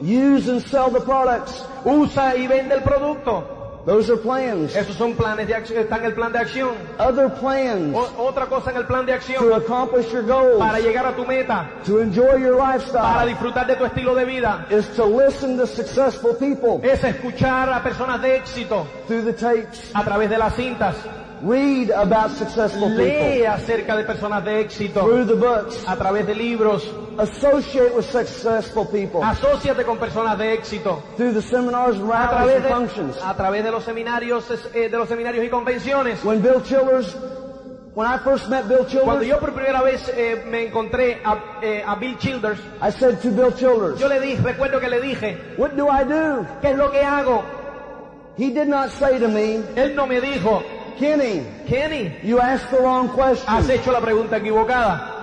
Use and sell the products. usa y vende el producto. Those are plans. Esos son planes de acción, está en el plan de acción. Other plans O- otra cosa en el plan de to acción, accomplish your goals, para llegar a tu meta, to enjoy your para lifestyle, disfrutar de tu estilo de vida, is to listen to successful people es escuchar a personas de éxito through the tapes. a través de las cintas. Read about successful people Lee acerca de personas de éxito through the books. a través de libros. Associate with successful people Asociate con personas de éxito through the seminars rallies and de, functions. a través de los seminarios, eh, de los seminarios y convenciones. When Bill Childers, when I first met Bill Cuando Childers, yo por primera vez eh, me encontré a, eh, a Bill Childers, I said to Bill Childers, yo le dije, recuerdo que le dije, what do I do? ¿qué es lo que hago? He did not say to me, Él no me dijo, Kenny, Kenny, you asked the wrong has question. hecho la pregunta equivocada.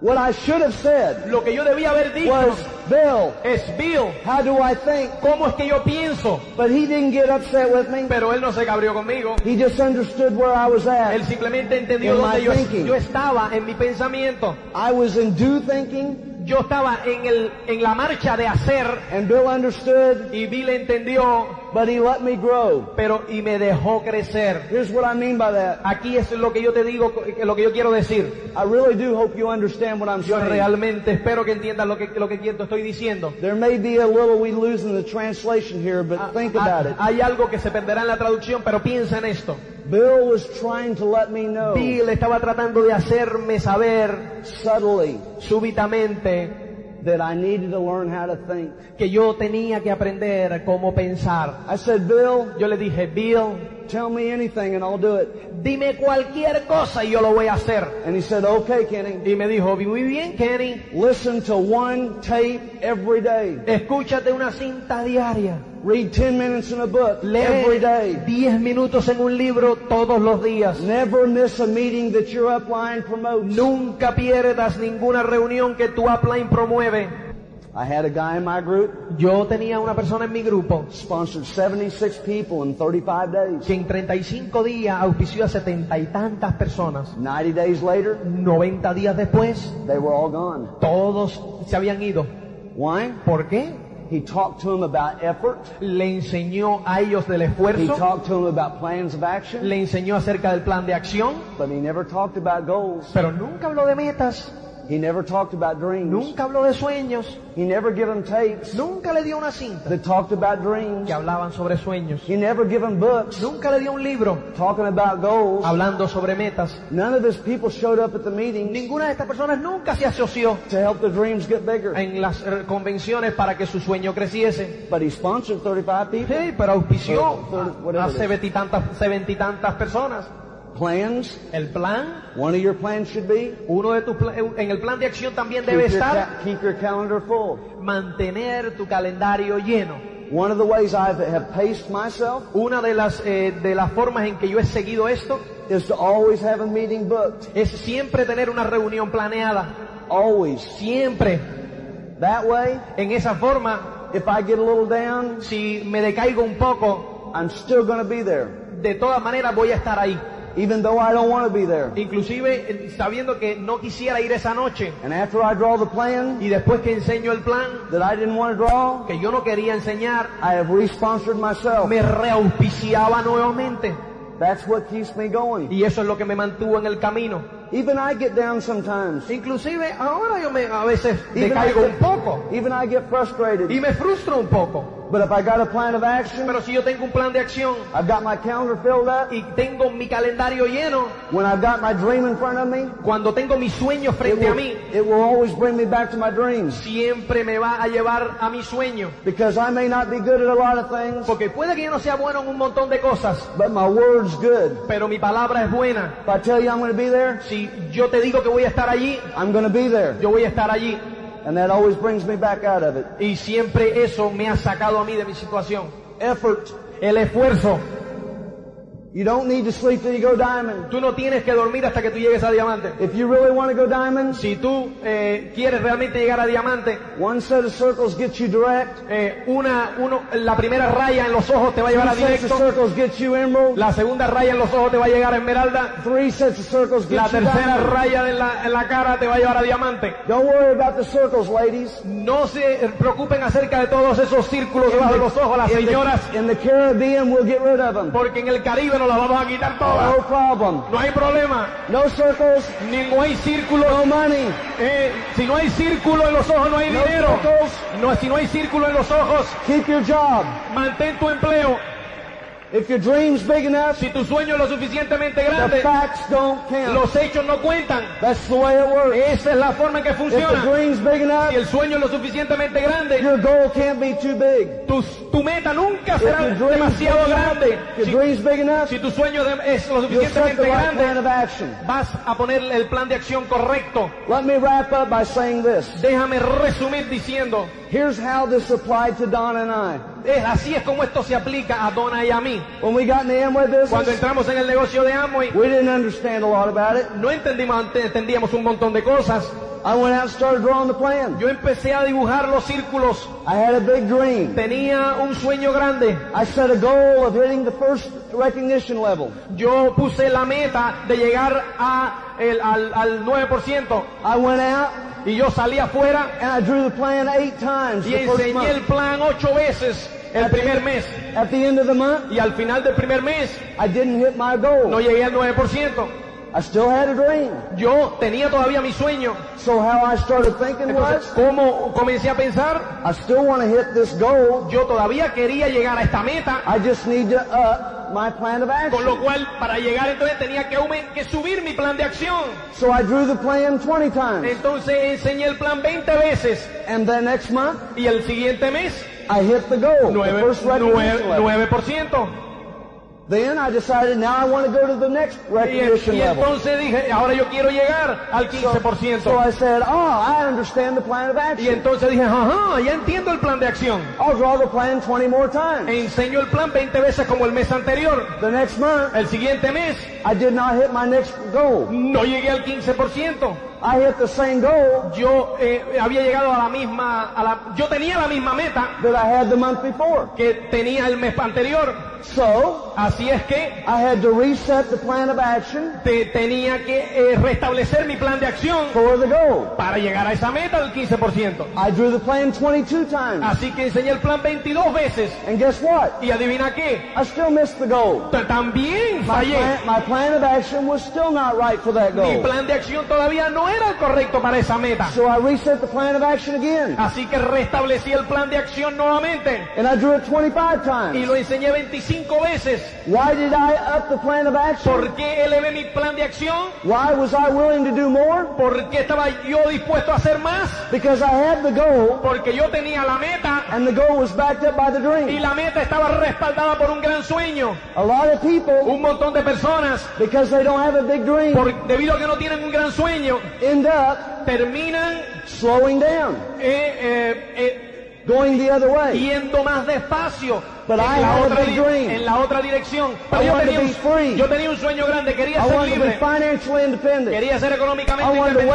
What I should have said Lo que yo debía haber dicho was, Bill, es, Bill, how do I think? ¿cómo es que yo pienso? But he didn't get upset with me. Pero él no se cabrió conmigo. He just understood where I was Él at. simplemente entendió dónde yo, yo estaba en mi pensamiento. I was in do thinking, Yo estaba en, el, en la marcha de hacer and Bill understood, y Bill entendió, but he let me grow. pero y me dejó crecer. Here's what I mean by that. Aquí es lo que yo te digo, lo que yo quiero decir. I really do hope you understand what I'm Yo saying. realmente espero que entiendas lo que, lo que quiero- estoy diciendo. There may be a little we lose in the translation here, but Ah, think ah, about it. Hay algo que se perderá en la traducción, pero piensa en esto. Bill was trying to let me know Bill estaba tratando de hacerme saber subtly súbitamente that I needed to learn how to think. que yo tenía que aprender cómo pensar. I said, Bill, Yo le dije, Bill, tell me anything and I'll do it. dime cualquier cosa y yo lo voy a hacer. And he said, okay, Kenny. Y me dijo, muy bien, Kenny, Listen to one tape every day. escúchate una cinta diaria. Read 10 minutes in a book Lee every day. 10 minutos en un libro todos los días. Never miss a meeting that your upline promotes. Nunca pierdas ninguna reunión que tu upline promueve. I had a guy in my group, Yo tenía una persona en mi grupo sponsored 76 people in 35 days. que en 35 días auspició a setenta y tantas personas. 90 days later, 90 días después, they were all gone. todos se habían ido. Why? ¿Por qué? He talked to them about effort. Le enseñó a ellos del esfuerzo. He talked to them about plans of action, le enseñó acerca del plan de acción, but he never talked about goals. pero nunca habló de metas, He never talked about dreams. nunca habló de sueños, He never gave them tapes nunca le dio una cinta that talked about dreams. que hablaban sobre sueños, He never gave them books nunca le dio un libro talking about goals. hablando sobre metas. None of his people showed up at the meetings Ninguna de estas personas nunca se asoció to help the dreams get bigger. en las eh, convenciones para que su sueño creciese. But he sponsored 35 people. Sí, pero auspició Or- or a- a whatever it is. setenta y tantas, setenta y tantas personas. Plans. El plan, One of your plans should be uno de tus en el plan de acción también debe keep your, estar keep your calendar full. mantener tu calendario lleno. One of the ways I have paced myself Una de las, eh, de las formas en que yo he seguido esto is to always have a meeting booked. es siempre tener una reunión planeada. Always. Siempre. That way, En esa forma, if I get a little down, si me decaigo un poco, I'm still going to be there. de todas maneras voy a estar ahí. Even though I don't want to be there. Inclusive eh, sabiendo que no quisiera ir esa noche. And after I draw the plan Y después que enseño el plan, that I didn't want to draw, que yo no quería enseñar, I have re-sponsored myself. me reauspiciaba nuevamente. That's what keeps me going. Y eso es lo que me mantuvo en el camino. Even I get down sometimes. Inclusive ahora yo me, a veces Even I, decaigo un get, poco even I get frustrated. y me frustro un poco. But if I got a plan of action, Pero si yo tengo un plan de acción I've got my calendar filled up, y tengo mi calendario lleno, when I've got my dream in front of me, cuando tengo mis sueños it frente a will, mí, it will always bring me back to my dreams. siempre me va a llevar a mi sueño. Because I may not be good at a lot of things, Porque puede que yo no sea bueno en un montón de cosas, but my word's good. pero mi palabra es buena. If I tell you I'm going to be there, Si yo te digo que voy a estar allí, I'm going to be there. yo voy a estar allí. And that always brings me back out of it. Y siempre eso me ha sacado a mí de mi situación. Effort. El esfuerzo. You don't need to sleep till you go diamond. Tú no tienes que dormir hasta que tú llegues a diamante. If you really want to go diamond, Si tú eh, quieres realmente llegar a diamante, one set of circles gets you direct. eh, una, uno, la primera raya en los ojos te va a llevar a Two sets of directo. circles get you emerald. La segunda raya en los ojos te va a llegar a esmeralda. Three sets of circles La get you tercera diamond. raya en la, en la cara te va a llevar a diamante. Don't worry about the circles, ladies. No se preocupen acerca de todos esos círculos debajo de los ojos, las In señoras, the, in the Caribbean, we'll get rid of them. porque en el Caribe nos las vamos a quitar todas. No problem. No hay problema. No circles, Ni no hay círculos. no money. Eh, si no hay círculo en los ojos, no hay No dinero. circles. No, si no hay círculo en los ojos, Keep your job. mantén tu empleo. If your dream's big enough, Si tu sueño es lo suficientemente the grande, facts don't count. los hechos no cuentan. That's the way it works. Esa es la forma en que If the funciona. dream's big enough, Si el sueño es lo suficientemente grande, your goal can't be too big. tu, tu meta nunca será dream's big demasiado enough, grande. your Si, dream's big enough, si tu sueño es lo the suficientemente right plan grande, of action. vas a poner el plan de acción correcto. Let me wrap up by saying this. Déjame resumir diciendo, Here's how this applied to Don and I. es, así es como esto se aplica a Donna y a mí. When we got in the Amway Cuando entramos en el negocio de Amway, we didn't understand a lot about it. no entendimos, entendíamos un montón de cosas. I went out and started drawing the plan. Yo empecé a dibujar los círculos. I had a big dream. Tenía un sueño grande. I set a goal of hitting the first recognition level. Yo puse la meta de llegar a el- al, al 9%. I went out Y yo salí afuera and I drew the plan eight times y the first enseñé el month. plan ocho veces el primer mes. At the end of the month, Y al final del primer mes I didn't hit my no goal. llegué al 9%. I still had a dream. Yo tenía todavía mi sueño. So how I started thinking Entonces, was, ¿cómo comencé a pensar? I still want to hit this goal. Yo todavía quería llegar a esta meta. I just need to up my plan of Con lo action. cual, para llegar entonces tenía que, subir mi plan de acción. So I drew the plan 20 times. Entonces enseñé el plan 20 veces. And then next month, Y el siguiente mes, I hit the goal, the 9, first recognition level. 9%. Then I decided now I want to go to the next Y, recognition y entonces dije, ahora yo quiero llegar al So, 15%. so I said, oh, I understand the plan of Y action. entonces dije, ajá, ya entiendo el plan de acción. I'll draw the plan 20 more times. E enseño el plan 20 veces como el mes anterior. The next month, El siguiente mes, I did not hit my next goal. no llegué al 15%. I hit the same goal Yo eh, había llegado a la misma, a la, yo tenía la misma meta that I had the month before. que tenía el mes anterior. So, Así es que I had to reset the plan of action te, tenía que eh, restablecer mi plan de acción for the goal. para llegar a esa meta del 15%. I drew the plan 22 times. Así que enseñé el plan 22 veces. And guess what? Y adivina qué, I still missed the goal. También My fallé. plan, my plan of action was still not right for that Mi goal. plan de acción todavía no era el correcto para esa meta. So I reset the plan of action again. Así que restablecí el plan de acción nuevamente And I drew it 25 y times. lo enseñé 25 veces. Why did I up the plan of action? ¿Por qué elevé mi plan de acción? Why was I willing to do more? ¿Por qué estaba yo dispuesto a hacer más? Because I had the goal Porque yo tenía la meta and the goal was backed up by the y dream. la meta estaba respaldada por un gran sueño. A lot of people, Un montón de personas, because they don't have a big dream, por- debido a que no tienen un gran sueño, end up terminan slowing down, eh, eh, eh, going the other way. yendo más despacio, But I en, la had a otra big dream. en la otra dirección. Pero I yo tenía, be free. un, yo tenía un sueño grande, quería I ser libre, financially independent. quería ser I económicamente independiente,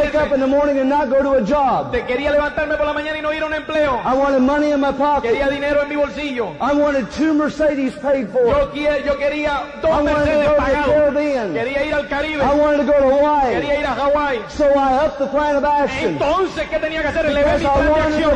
quería levantarme por la mañana y no ir a un empleo, I wanted money in my pocket. quería dinero en mi bolsillo. I wanted two Mercedes paid for. Yo, quie- yo quería I dos wanted to Mercedes go to the pagados. Quería ir al Caribe. I wanted to go to Hawaii. Quería ir a Hawái. So I upped the plan of action. Entonces, ¿qué tenía que hacer? Elevé mi I plan de acción.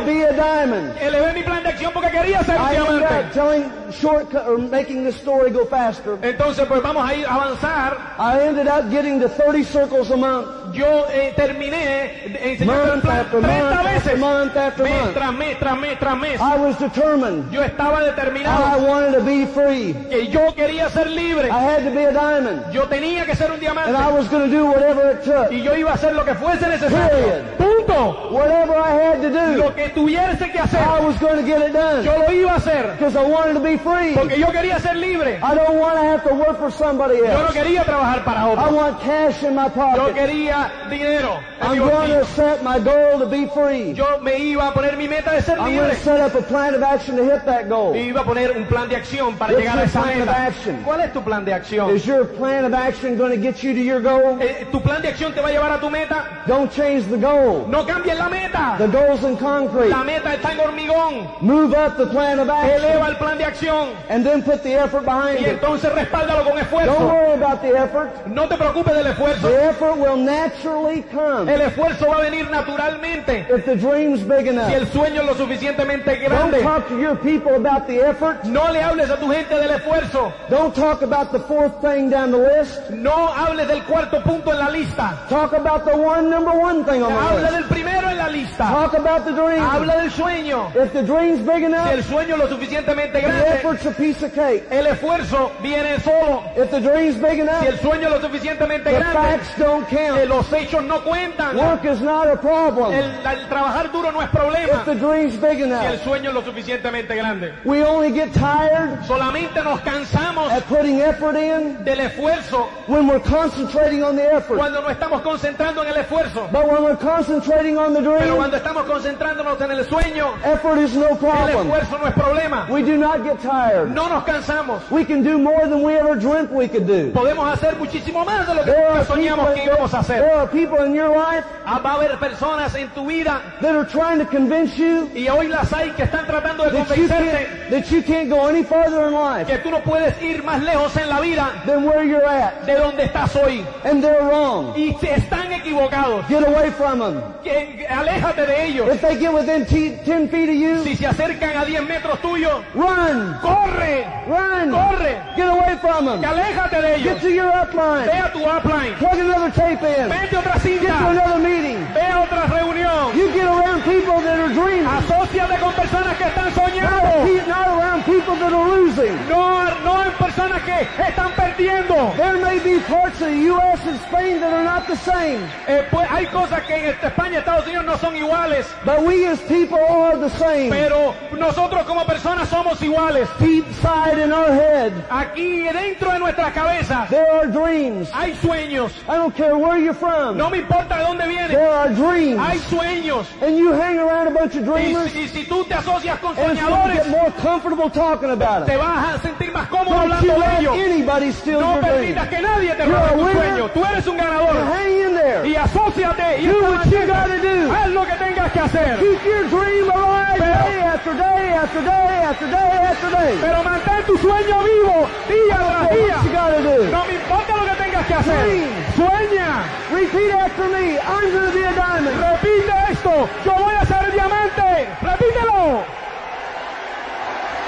Elevé mi plan de acción porque quería ser un I diamante. Shortcut or making the story go faster. Entonces, pues vamos a ir avanzar. I ended up getting to 30 circles a month. Yo eh, terminé enseñando el Month plan after 30 month veces. month after mes tras mes, tras mes, tras mes. I was determined. Yo estaba I determinado wanted to be free. que yo quería ser libre. I had to be a diamond. Yo tenía que ser un And I diamante. was going to do whatever it took. Y yo iba a hacer lo que fuese necesario. Period. Punto. Whatever I had to do, Lo que tuviese que hacer, I was going to get it done. yo lo iba a hacer. Because I wanted to be free. Porque yo quería ser libre. I don't want to have to work for somebody Yo no else. quería trabajar para I want cash in my Yo pocket. quería dinero. en mi I'm going to set my goal to be free. Yo me iba a poner mi meta de ser I'm going to set up a plan of action to hit that goal. Y iba a poner un plan de acción para What's llegar a your esa plan of action? ¿Cuál es tu plan de acción? Is your plan of action going to get you to your goal? Eh, ¿Tu plan de acción te va a llevar a tu meta? Don't change the goal. No cambies la meta. The goal's in concrete. La meta está en hormigón. Move up the plan of Eleva action el plan de acción and then put the effort behind y it. entonces respáldalo con Don't esfuerzo. worry about the effort. No te preocupes del esfuerzo. The effort will naturally come El esfuerzo va a venir naturalmente if the dream's big si enough. el sueño es lo suficientemente Don't grande. talk to your people about the effort. No le hables a tu gente del esfuerzo. Don't talk about the fourth thing down the list. No hables del cuarto punto en la lista. Talk about the one number one thing on the list. del primero en la lista. Talk about the dream. Habla del sueño. If the dream's big Si enough, el sueño es lo suficientemente grande, effort's a piece of cake. el esfuerzo viene solo. If the dream's big Si enough, el sueño es lo suficientemente the grande, facts don't count. los hechos no cuentan. Work is not a problem. El, el trabajar duro no es problema. If the dream's big Si el enough, sueño es lo suficientemente grande. we only get tired Solamente nos cansamos at putting effort in del esfuerzo when we're concentrating on the effort. cuando nos estamos concentrando en el esfuerzo. But when we're concentrating on the Pero dream, cuando estamos concentrándonos en el sueño, effort is no el problem. esfuerzo no es problema. We do not get tired. No nos cansamos. We can do more than we ever dreamt we could do. Podemos hacer muchísimo más de lo que There nunca are soñamos que íbamos a people, hacer. there are people in your life Ah, Va a haber personas en tu vida that are trying to convince you y hoy las hay que están tratando de that you convencerte can't, that you can't go any farther in life que tú no puedes ir más lejos en la vida than where you're at. de donde estás hoy. And they're wrong. Y están equivocados. Get away from them. Que, que aléjate de ellos. If they get within t- 10 feet of you, Si se acercan a 10 metros tuyos, run, corre, run, corre, get away from them. aléjate de ellos. Get to your Ve upline. a tu upline, Plug another tape in. vete a otra Get to cinta, another meeting. ve a otra reunión. You get around people that are dreaming. Asociate con personas que están Not, soñando. pe- not around people that are losing. No, no en personas que están perdiendo. There may be parts of the U.S. and Spain that are not the same, Eh, pues hay cosas que en España y Estados Unidos no son iguales, but we as people are the same. pero nosotros como personas somos iguales. Deep side in our head, Aquí dentro de nuestras cabezas there are dreams. hay sueños. I don't care where you're from. No me importa de dónde vienen, There are dreams. hay sueños. And you hang around a bunch of Y, dreamers, si- y si tú te asocias con soñadores, get more comfortable talking about te vas a sentir más cómodo Don't hablando de ellos. anybody steal No your permitas que nadie te robe tu sueño. Tú eres un ganador. hang in there. Y asóciate y Do what you gotta do. haz lo que tengas que hacer. Keep your dream alive Pero- day after day after day after day after day. Pero mantén tu sueño vivo día tras día. No me importa lo que tengas que hacer. Dream. Sueña. Repeat after me. I'm going to be a diamond. Repite esto. Yo voy a ser diamante. Repítelo.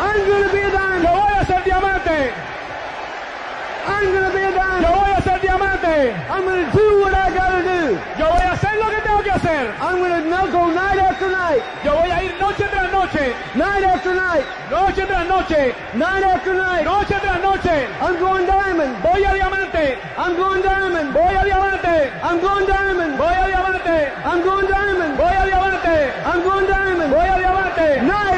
I'm going to be a Yo diamond. voy a ser diamante. I'm to be a Yo diamond. voy a ser diamante. I'm to do what I got to do. Yo voy a hacer lo que tengo que hacer. I'm going to go night after night, Yo voy a ir noche tras noche. night after night, Noche tras noche. night after night. Noche tras noche. I'm going diamond. Voy a diamante. I'm going diamond. Voy a diamante. I'm going diamond. Voy a diamante. I'm going diamond. Voy a diamante. I'm going diamond. Voy a diamante. Night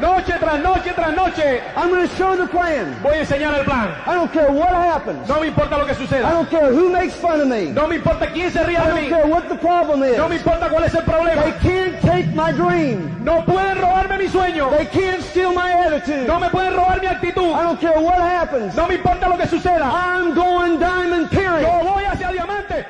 Noche tras noche tras noche. I'm going show the plan. Voy a enseñar el plan. I don't care what happens. No me importa lo que suceda. I don't care who makes fun of me. No me importa quién se ríe I de mí. Don't care what the problem is. No me importa cuál es el problema. They can't take my dream. No pueden robarme mi sueño. They can't steal my attitude. No me pueden robar mi actitud. I don't care what happens. No me importa lo que suceda. I'm going diamond period. Yo voy hacia diamante.